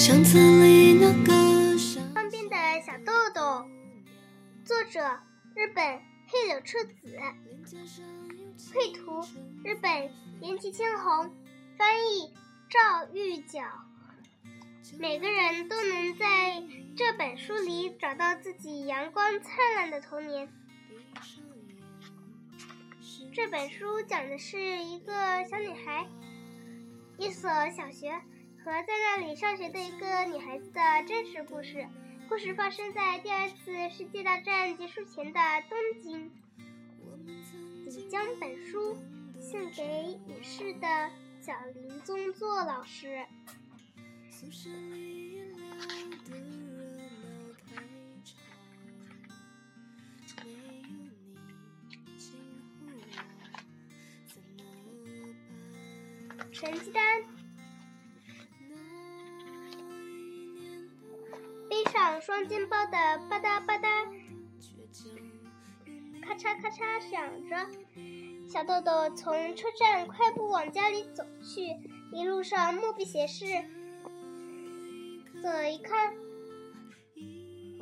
巷子里那个方便的小豆豆，作者日本黑柳彻子，绘图日本岩崎千红，翻译赵玉角。每个人都能在这本书里找到自己阳光灿烂的童年。这本书讲的是一个小女孩，一所小学和在那里上学的一个女孩子的真实故事。故事发生在第二次世界大战结束前的东京。你将本书献给已逝的小林宗作老师。成绩单，上双肩包的吧嗒吧嗒，咔嚓咔嚓响着。小豆豆从车站快步往家里走去，一路上目不斜视。走了一看，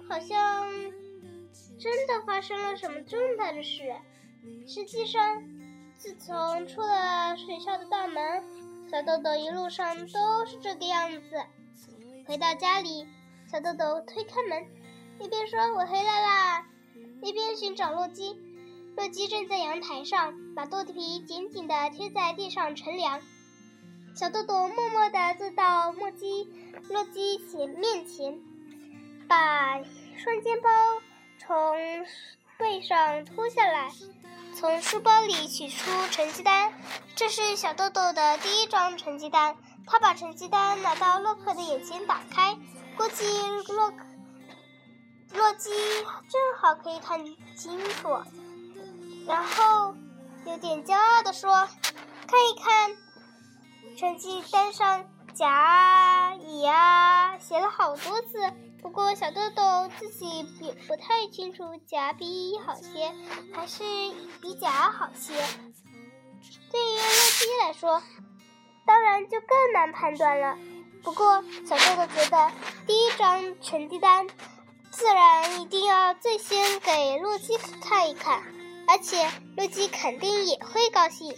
好像真的发生了什么重大的事。实际上，自从出了学校的大门，小豆豆一路上都是这个样子。回到家里，小豆豆推开门，一边说“我回来啦”，一边寻找洛基。洛基正在阳台上，把豆皮紧紧地贴在地上乘凉。小豆豆默默地坐到墨基洛基前面前，把双肩包从背上脱下来，从书包里取出成绩单。这是小豆豆的第一张成绩单。他把成绩单拿到洛克的眼前，打开，估计洛洛基正好可以看清楚。然后有点骄傲地说：“看一看，成绩单上甲乙啊写了好多字，不过小豆豆自己也不太清楚甲比乙好些，还是比甲好些。对于洛基来说，当然就更难判断了。不过小豆豆觉得第一张成绩单自然一定要最先给洛基看一看。”而且洛基肯定也会高兴。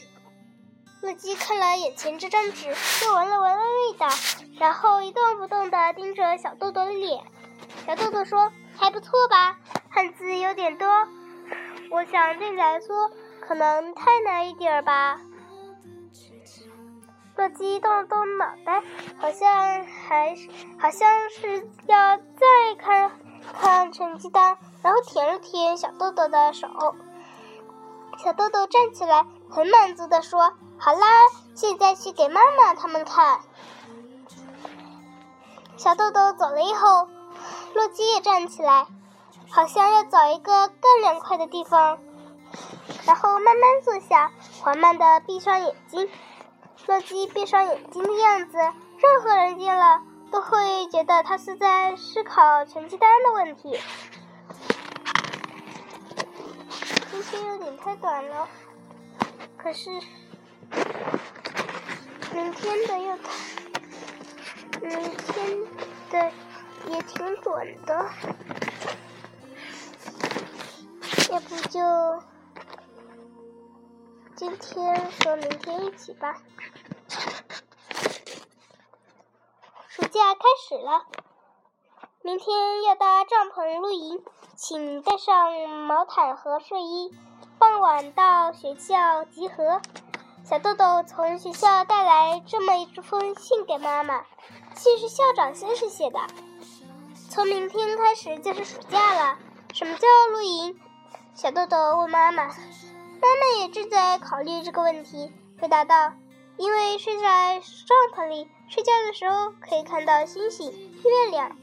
洛基看了眼前这张纸，又闻了闻味道，然后一动不动地盯着小豆豆的脸。小豆豆说：“还不错吧？汉字有点多，我想对你来说可能太难一点吧。”洛基动了动脑袋，还是好像是要再看看成绩单，然后舔了舔小豆豆的手。小豆豆站起来，很满足地说：“好啦，现在去给妈妈他们看。”小豆豆走了以后，洛基也站起来，好像要找一个更凉快的地方，然后慢慢坐下，缓慢的闭上眼睛。洛基闭上眼睛的样子，任何人见了都会觉得他是在思考成绩单的问题。今天有点太短了，可是明天的又太，明天的也挺短的，要不就今天和明天一起吧。暑假开始了，明天要搭帐篷露营。请带上毛毯和睡衣。傍晚到学校集合。小豆豆从学校带来这么一封信给妈妈，信是校长先生写的。从明天开始就是暑假了。什么叫露营？小豆豆问妈妈。妈妈也正在考虑这个问题，回答道：“因为睡在帐篷里，睡觉的时候可以看到星星、月亮。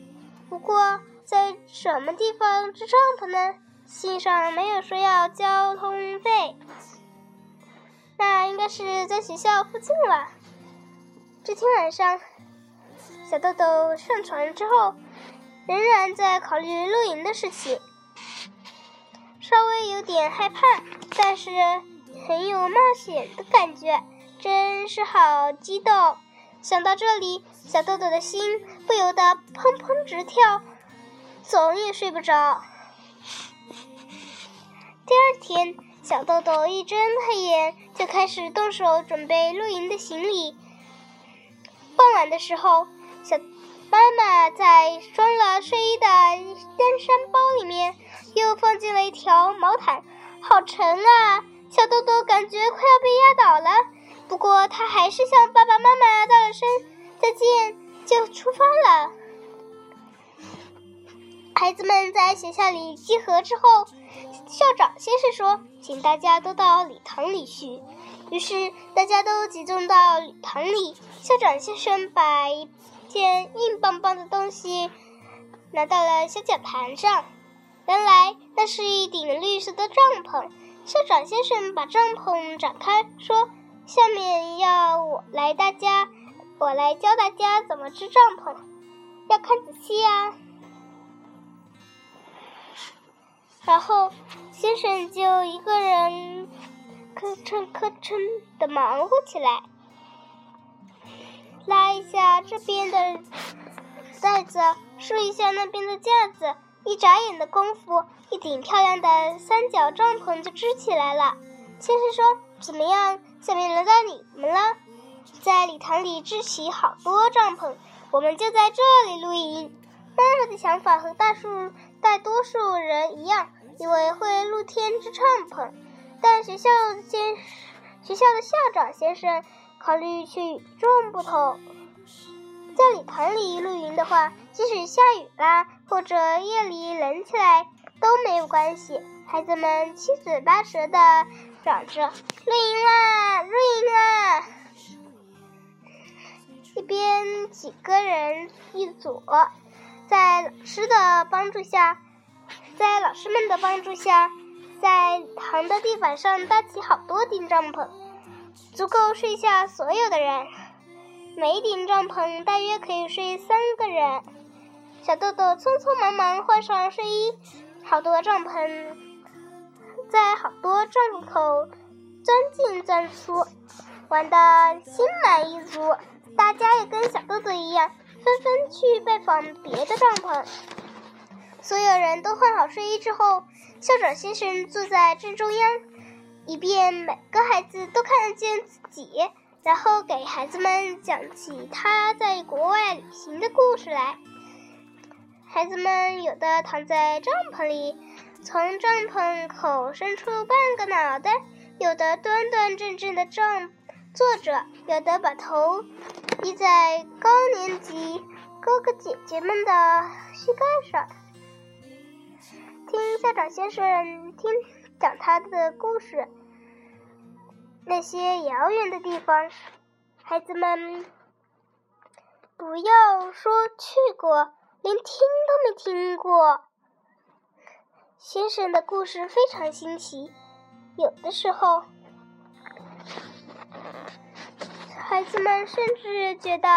不过……”在什么地方支帐篷呢？信上没有说要交通费，那应该是在学校附近了。这天晚上，小豆豆上床之后，仍然在考虑露营的事情，稍微有点害怕，但是很有冒险的感觉，真是好激动。想到这里，小豆豆的心不由得砰砰直跳，总也睡不着。第二天，小豆豆一睁开眼就开始动手准备露营的行李。傍晚的时候，小妈妈在装了睡衣的登山包里面又放进了一条毛毯，好沉啊！小豆豆感觉快要被压倒了。不过他还是向爸爸妈妈道了声再见，就出发了。孩子们在学校里集合之后，校长先生说：“请大家都到礼堂里去。”于是大家都集中到礼堂里。校长先生把一件硬邦邦的东西拿到了小讲台上，原来那是一顶绿色的帐篷。校长先生把帐篷展开，说：“下面要我来大家，我来教大家怎么织帐篷，要看仔细啊。”然后先生就一个人吭哧吭哧的忙活起来，拉一下这边的袋子，竖一下那边的架子。一眨眼的功夫，一顶漂亮的三角帐篷就支起来了。先生说：“怎么样？下面轮到你们了。在礼堂里支起好多帐篷，我们就在这里露营。”妈妈的想法和大数大多数人一样，以为会露天支帐篷。但学校先学校的校长先生考虑却与众不同。在礼堂里露营的话，即使下雨啦，或者夜里冷起来都没有关系。孩子们七嘴八舌的嚷着：“露营啦，露营啦！”一边几个人一组，在老师的帮助下，在老师们的帮助下，在堂的地板上搭起好多顶帐篷，足够睡下所有的人。每一顶帐篷大约可以睡三个人。小豆豆匆匆忙忙换上睡衣，好多帐篷在好多帐篷口钻进钻出，玩的心满意足。大家也跟小豆豆一样，纷纷去拜访别的帐篷。所有人都换好睡衣之后，校长先生坐在正中央，以便每个孩子都看得见自己。然后给孩子们讲起他在国外旅行的故事来。孩子们有的躺在帐篷里，从帐篷口伸出半个脑袋；有的端端正正的正坐着；有的把头依在高年级哥哥姐姐们的膝盖上，听校长先生听讲他的故事。那些遥远的地方，孩子们不要说去过，连听都没听过。先生的故事非常新奇，有的时候，孩子们甚至觉得，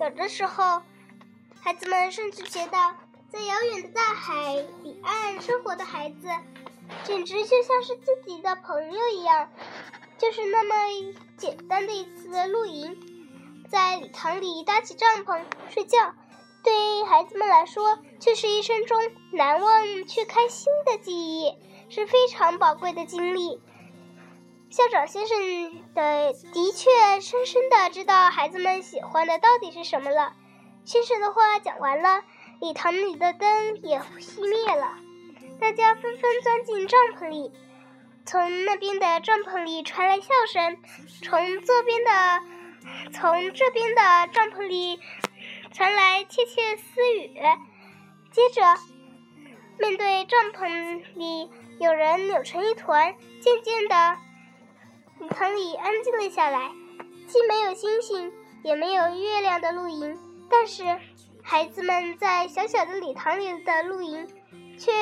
有的时候，孩子们甚至觉得，在遥远的大海彼岸生活的孩子。简直就像是自己的朋友一样，就是那么简单的一次露营，在礼堂里搭起帐篷睡觉，对孩子们来说却是一生中难忘却开心的记忆，是非常宝贵的经历。校长先生的的确深深的知道孩子们喜欢的到底是什么了。先生的话讲完了，礼堂里的灯也熄灭了。大家纷纷钻进帐篷里，从那边的帐篷里传来笑声，从这边的，从这边的帐篷里传来窃窃私语。接着，面对帐篷里有人扭成一团，渐渐的，礼堂里安静了下来。既没有星星，也没有月亮的露营，但是孩子们在小小的礼堂里的露营。却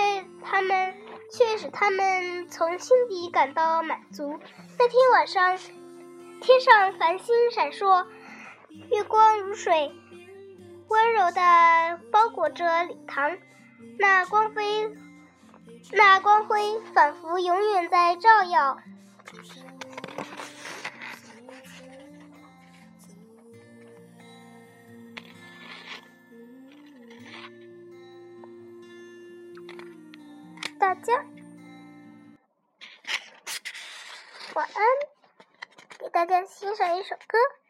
他们却使他们从心底感到满足。那天晚上，天上繁星闪烁，月光如水，温柔地包裹着礼堂。那光辉那光辉仿佛永远在照耀。大家晚安。给大家欣赏一首歌。